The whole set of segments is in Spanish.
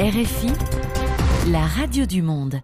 RFI, la radio du monde.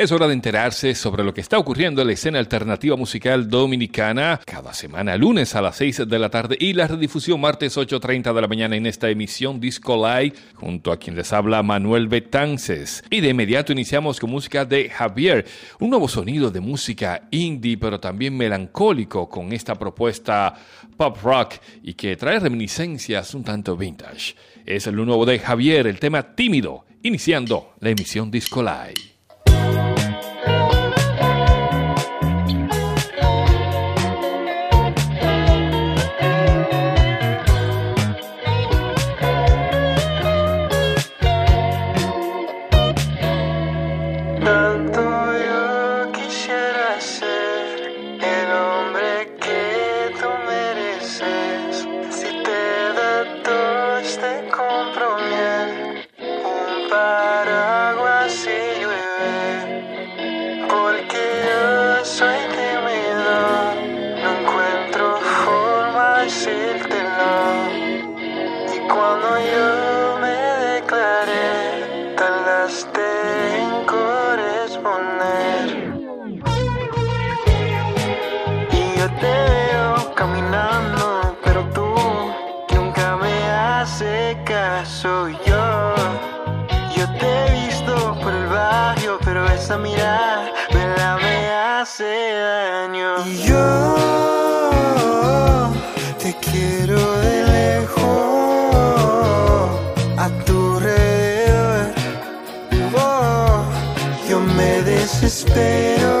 Es hora de enterarse sobre lo que está ocurriendo en la escena alternativa musical dominicana cada semana lunes a las 6 de la tarde y la redifusión martes 8.30 de la mañana en esta emisión Disco Live junto a quien les habla Manuel Betances. Y de inmediato iniciamos con música de Javier, un nuevo sonido de música indie pero también melancólico con esta propuesta pop rock y que trae reminiscencias un tanto vintage. Es el nuevo de Javier, el tema tímido, iniciando la emisión Disco Live. desespero.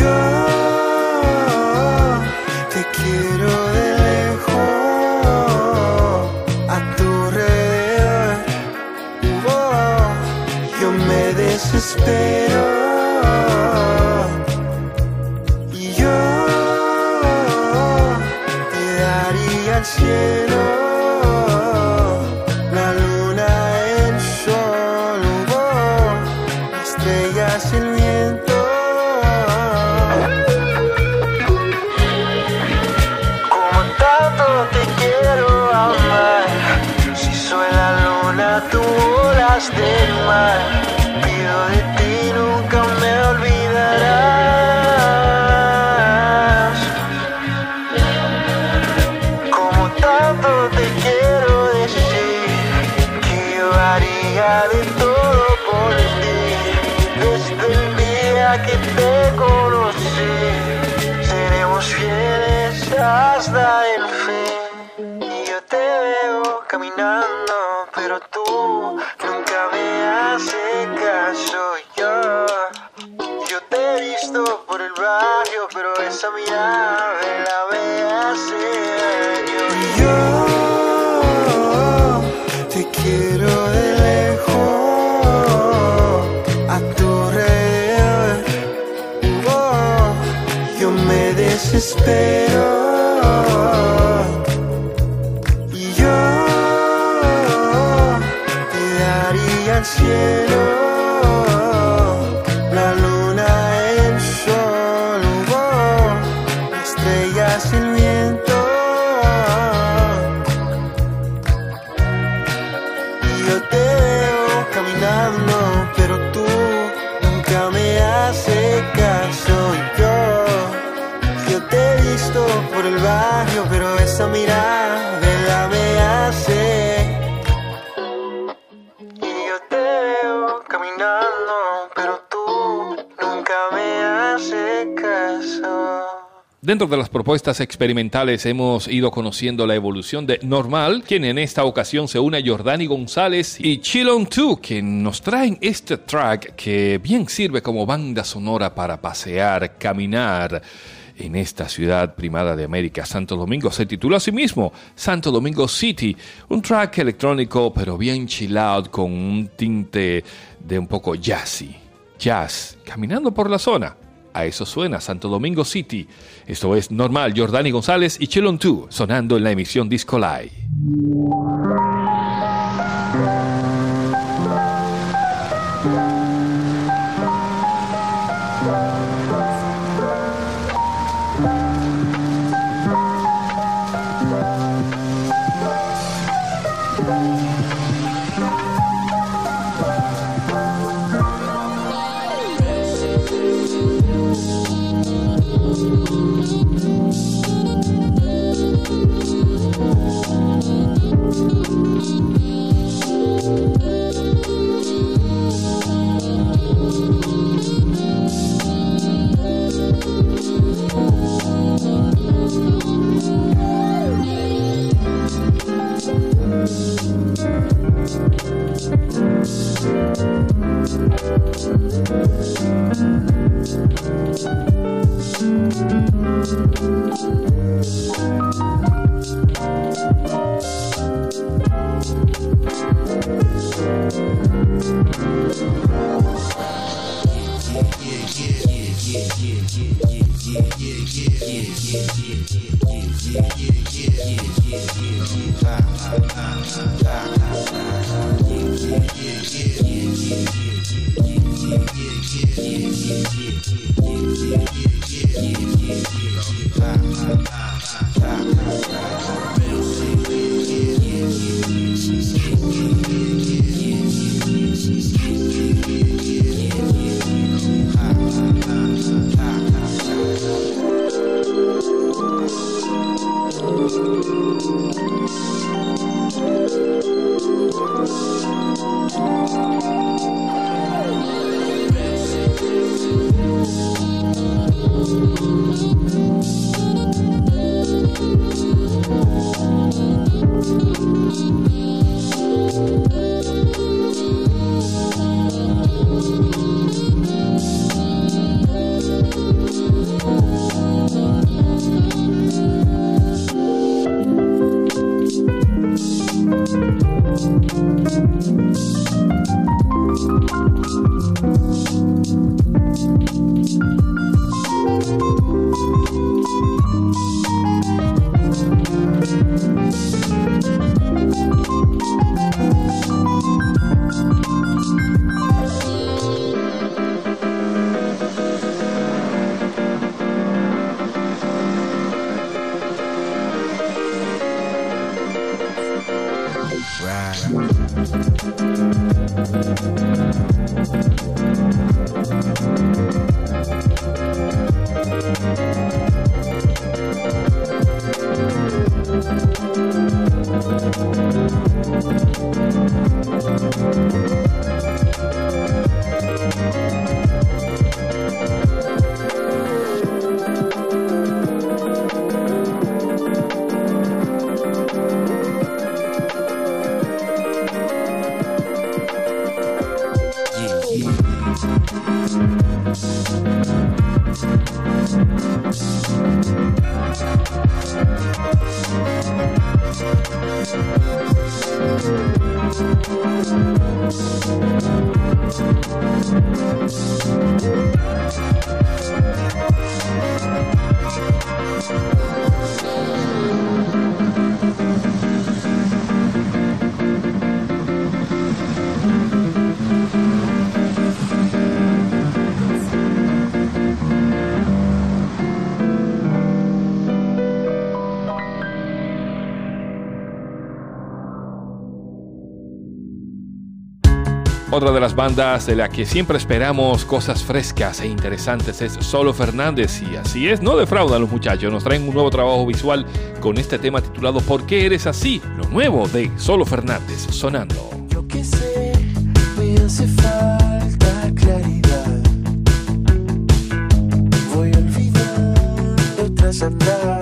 stayed in. little Dentro de las propuestas experimentales hemos ido conociendo la evolución de Normal, quien en esta ocasión se une a Jordani González y Chilon 2, que nos traen este track que bien sirve como banda sonora para pasear, caminar en esta ciudad primada de América, Santo Domingo. Se titula a sí mismo Santo Domingo City, un track electrónico pero bien chill out con un tinte de un poco jazzy. Jazz, caminando por la zona. A eso suena Santo Domingo City. Esto es Normal, Jordani González y Chelon 2 sonando en la emisión Disco Live. Thank you. Otra de las bandas de la que siempre esperamos cosas frescas e interesantes es Solo Fernández y así es, no defraudan los muchachos, nos traen un nuevo trabajo visual con este tema titulado ¿Por qué eres así? Lo nuevo de Solo Fernández sonando. Yo que sé, me hace falta claridad. Voy a olvidar otras desandar.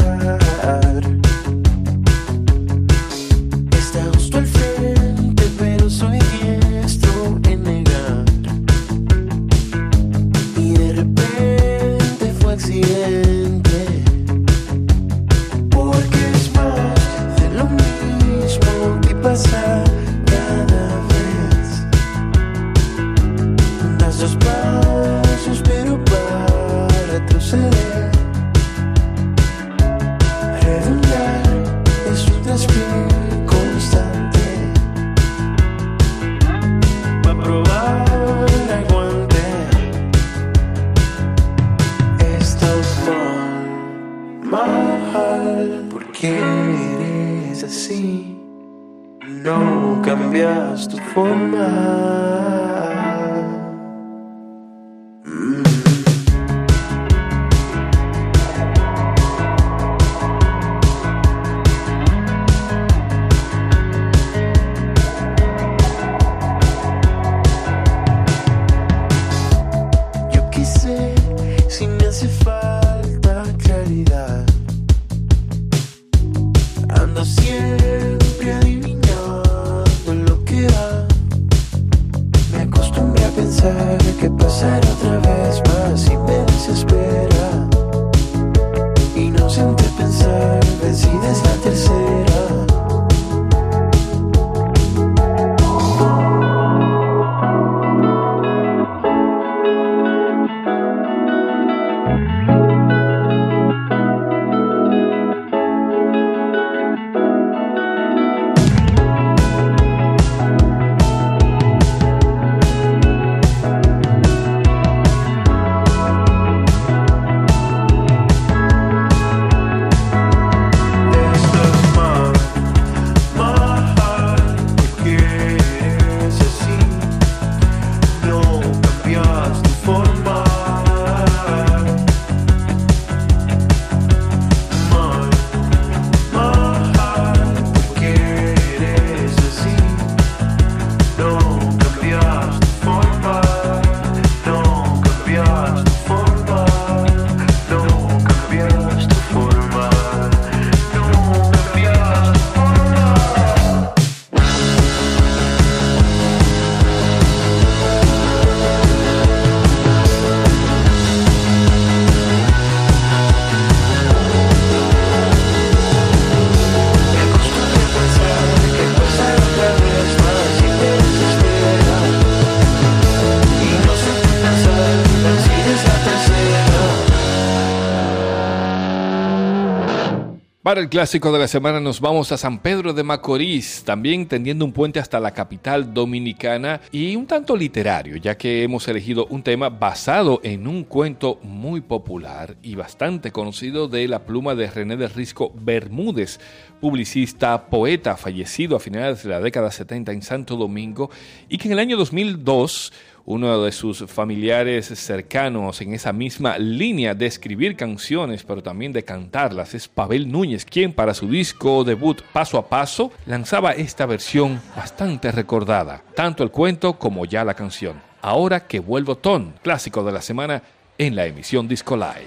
Para el clásico de la semana nos vamos a San Pedro de Macorís, también tendiendo un puente hasta la capital dominicana y un tanto literario, ya que hemos elegido un tema basado en un cuento muy popular y bastante conocido de la pluma de René de Risco Bermúdez, publicista, poeta fallecido a finales de la década 70 en Santo Domingo y que en el año 2002 uno de sus familiares cercanos en esa misma línea de escribir canciones, pero también de cantarlas, es Pavel Núñez, quien para su disco debut Paso a Paso lanzaba esta versión bastante recordada, tanto el cuento como ya la canción. Ahora que vuelvo ton, clásico de la semana en la emisión Disco Live.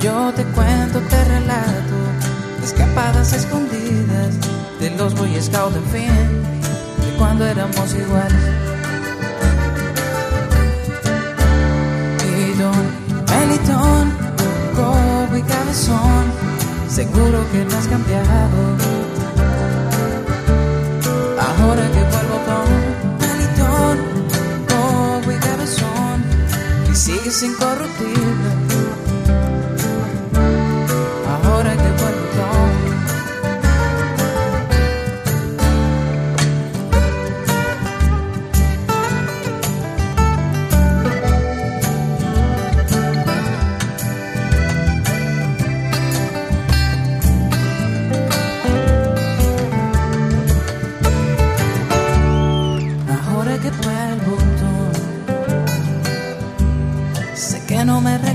Yo te cuento, te relato, escapadas escondidas de los Boy Scouts, en fin, de cuando éramos iguales. Y don Melitón, cobo y cabezón, seguro que no has cambiado. Ahora que sigues incorruptible. Ahora que vuelvo Ahora que vuelvo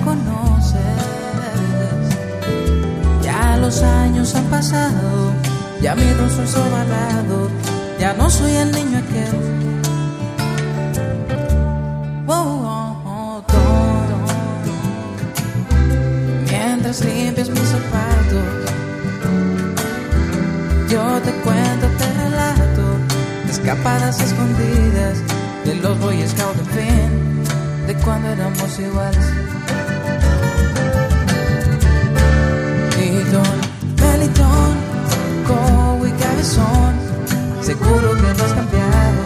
reconoces. Ya los años han pasado, ya mi rostro es ovalado, ya no soy el niño aquel. Oh, oh, oh, todo. Mientras limpias mis zapatos, yo te cuento, te relato escapadas escondidas de los Boy Scouts, en fin, de cuando éramos iguales. Seguro que no has cambiado.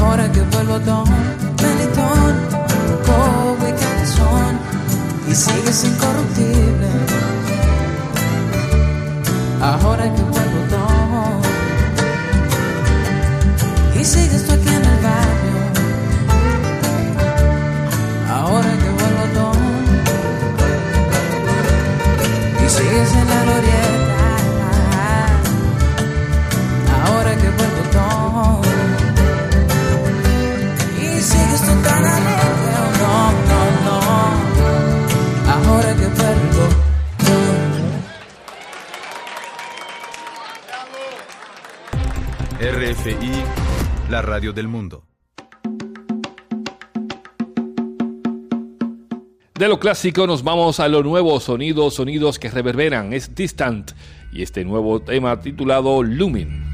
Ahora que vuelvo Don, Melitón, Cobo y Cabezón, y sigues incorruptible. Ahora que vuelvo Don, y sigues La radio del mundo. De lo clásico nos vamos a lo nuevo, sonidos, sonidos que reverberan, es Distant y este nuevo tema titulado Lumin.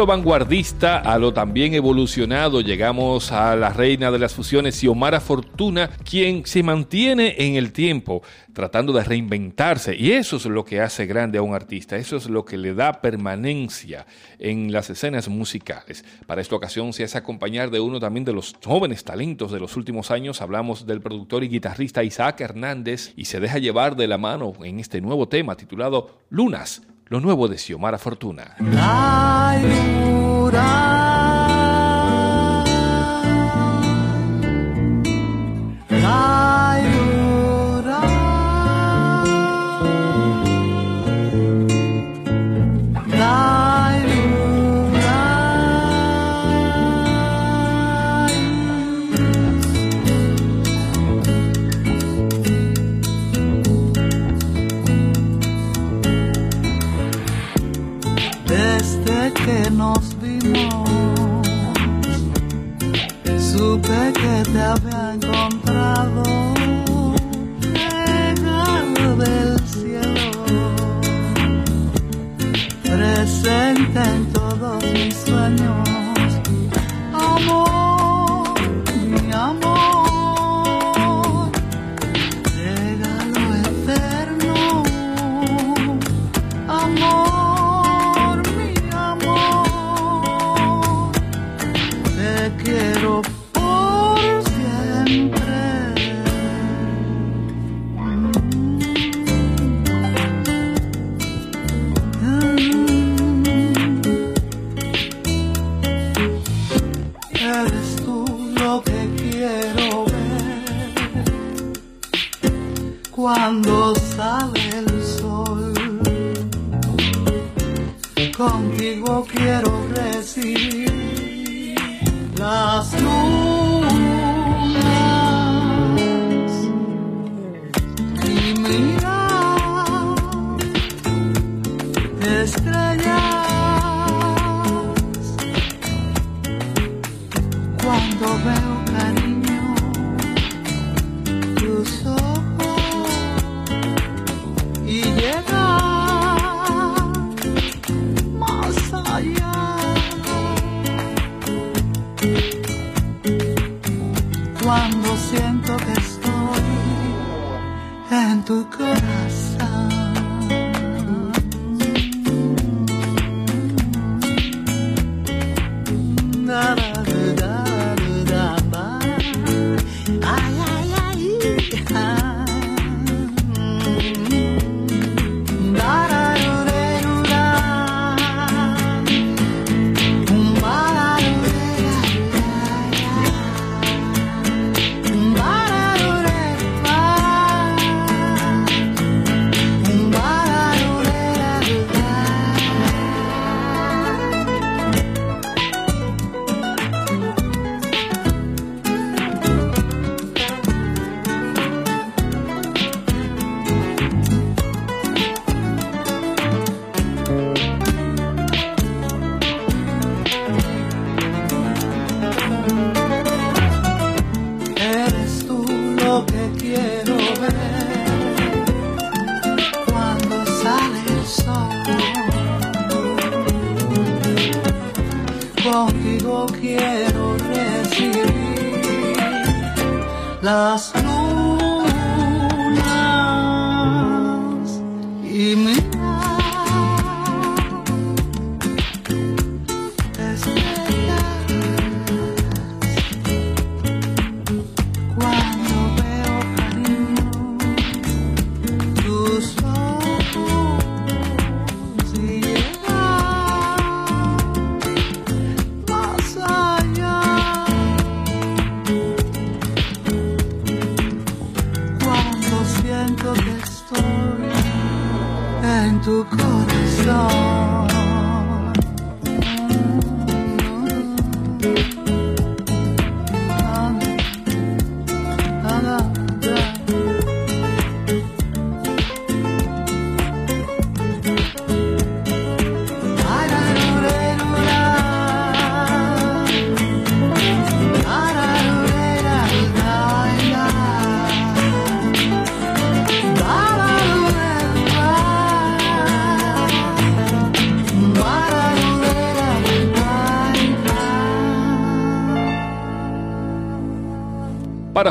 Lo vanguardista a lo también evolucionado, llegamos a la reina de las fusiones, Xiomara Fortuna, quien se mantiene en el tiempo tratando de reinventarse. Y eso es lo que hace grande a un artista, eso es lo que le da permanencia en las escenas musicales. Para esta ocasión se hace acompañar de uno también de los jóvenes talentos de los últimos años. Hablamos del productor y guitarrista Isaac Hernández y se deja llevar de la mano en este nuevo tema titulado Lunas, lo nuevo de Xiomara Fortuna.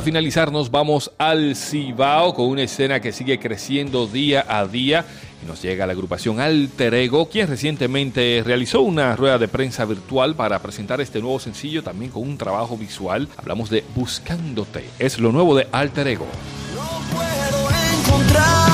Finalizar nos vamos al Cibao con una escena que sigue creciendo día a día y nos llega la agrupación Alter Ego, quien recientemente realizó una rueda de prensa virtual para presentar este nuevo sencillo también con un trabajo visual. Hablamos de Buscándote, es lo nuevo de Alter Ego. No puedo encontrar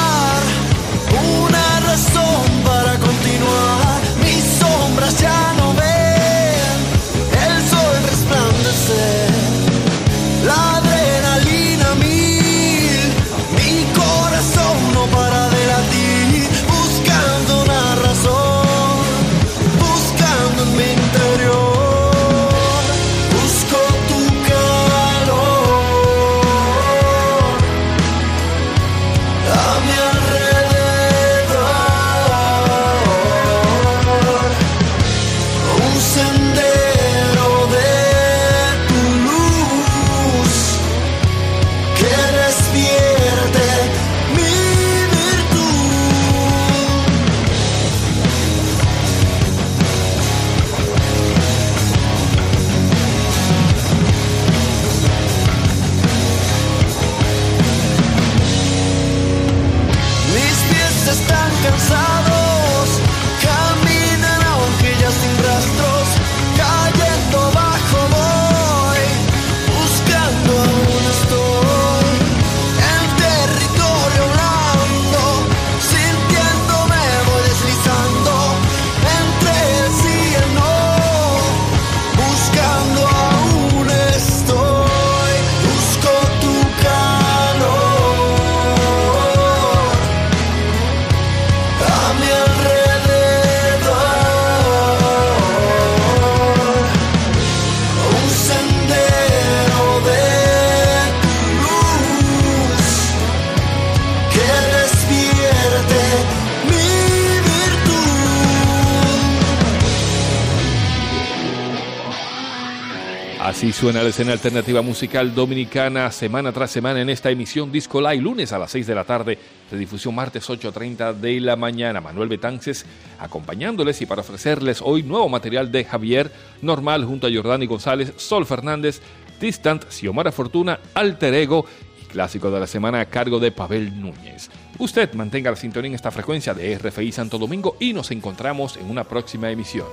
Así suena la escena alternativa musical dominicana semana tras semana en esta emisión Disco Live, lunes a las 6 de la tarde, redifusión martes 8.30 de la mañana. Manuel Betances acompañándoles y para ofrecerles hoy nuevo material de Javier Normal junto a Jordani González, Sol Fernández, Distant, Xiomara Fortuna, Alter Ego y clásico de la semana a cargo de Pavel Núñez. Usted mantenga la sintonía en esta frecuencia de RFI Santo Domingo y nos encontramos en una próxima emisión.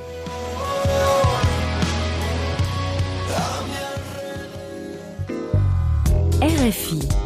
RFI